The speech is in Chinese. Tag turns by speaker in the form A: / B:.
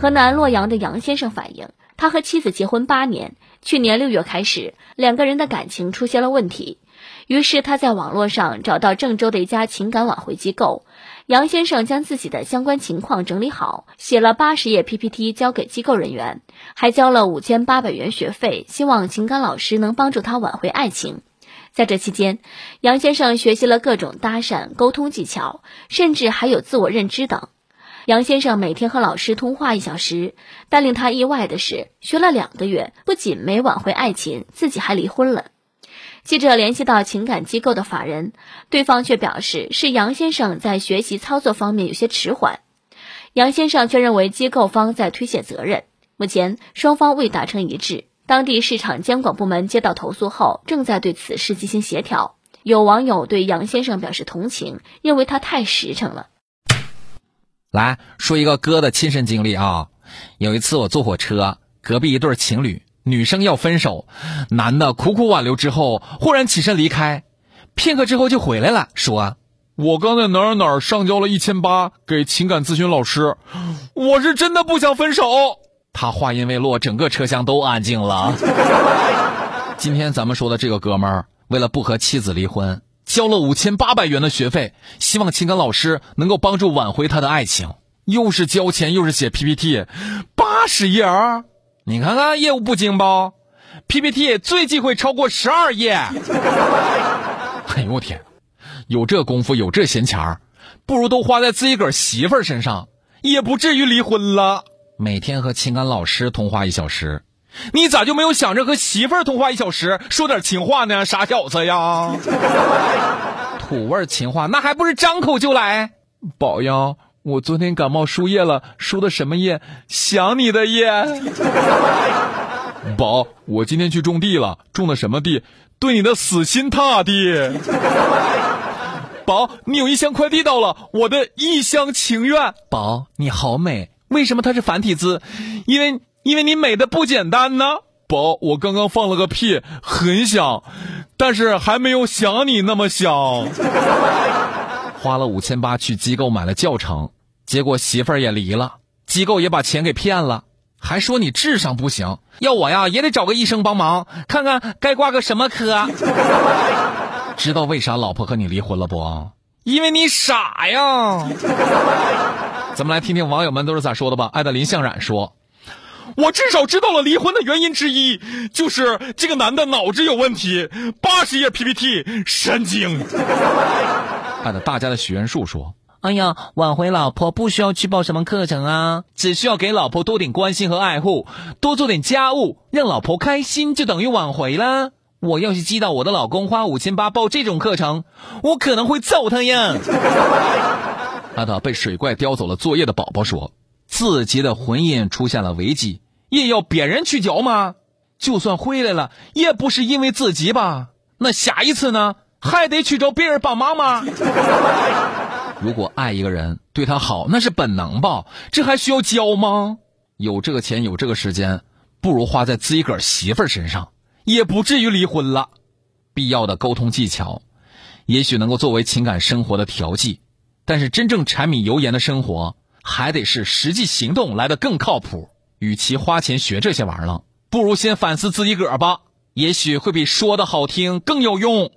A: 河南洛阳的杨先生反映，他和妻子结婚八年，去年六月开始，两个人的感情出现了问题。于是他在网络上找到郑州的一家情感挽回机构，杨先生将自己的相关情况整理好，写了八十页 PPT 交给机构人员，还交了五千八百元学费，希望情感老师能帮助他挽回爱情。在这期间，杨先生学习了各种搭讪、沟通技巧，甚至还有自我认知等。杨先生每天和老师通话一小时，但令他意外的是，学了两个月，不仅没挽回爱情，自己还离婚了。记者联系到情感机构的法人，对方却表示是杨先生在学习操作方面有些迟缓。杨先生却认为机构方在推卸责任。目前双方未达成一致，当地市场监管部门接到投诉后，正在对此事进行协调。有网友对杨先生表示同情，认为他太实诚了。
B: 来说一个哥的亲身经历啊，有一次我坐火车，隔壁一对情侣。女生要分手，男的苦苦挽留之后，忽然起身离开，片刻之后就回来了，说：“我刚在哪儿哪儿上交了一千八给情感咨询老师，我是真的不想分手。”他话音未落，整个车厢都安静了。今天咱们说的这个哥们儿，为了不和妻子离婚，交了五千八百元的学费，希望情感老师能够帮助挽回他的爱情，又是交钱又是写 PPT，八十页儿。你看看业务不精不？PPT 最忌讳超过十二页。哎呦我天，有这功夫有这闲钱儿，不如都花在自己个儿媳妇身上，也不至于离婚了。每天和情感老师通话一小时，你咋就没有想着和媳妇儿通话一小时，说点情话呢？傻小子呀！土味情话那还不是张口就来？宝呀。我昨天感冒输液了，输的什么液？想你的液。宝，我今天去种地了，种的什么地？对你的死心塌地。宝，你有一箱快递到了，我的一厢情愿。宝，你好美，为什么它是繁体字？因为因为你美的不简单呢。宝，我刚刚放了个屁，很响，但是还没有想你那么响。花了五千八去机构买了教程，结果媳妇儿也离了，机构也把钱给骗了，还说你智商不行，要我呀也得找个医生帮忙，看看该挂个什么科。知道为啥老婆和你离婚了不？因为你傻呀。咱们来听听网友们都是咋说的吧。爱的林向冉说：“我至少知道了离婚的原因之一，就是这个男的脑子有问题，八十页 PPT，神经。”看着大家的许愿树说：“哎呀，挽回老婆不需要去报什么课程啊，只需要给老婆多点关心和爱护，多做点家务，让老婆开心，就等于挽回啦。我要是知道我的老公花五千八报这种课程，我可能会揍他呀。”爱的被水怪叼走了作业的宝宝说：“自己的婚姻出现了危机，也要别人去教吗？就算回来了，也不是因为自己吧？那下一次呢？”还得去找别人帮忙吗？如果爱一个人，对他好，那是本能吧？这还需要教吗？有这个钱，有这个时间，不如花在自己个儿媳妇身上，也不至于离婚了。必要的沟通技巧，也许能够作为情感生活的调剂，但是真正柴米油盐的生活，还得是实际行动来的更靠谱。与其花钱学这些玩意儿，不如先反思自己个儿吧，也许会比说的好听更有用。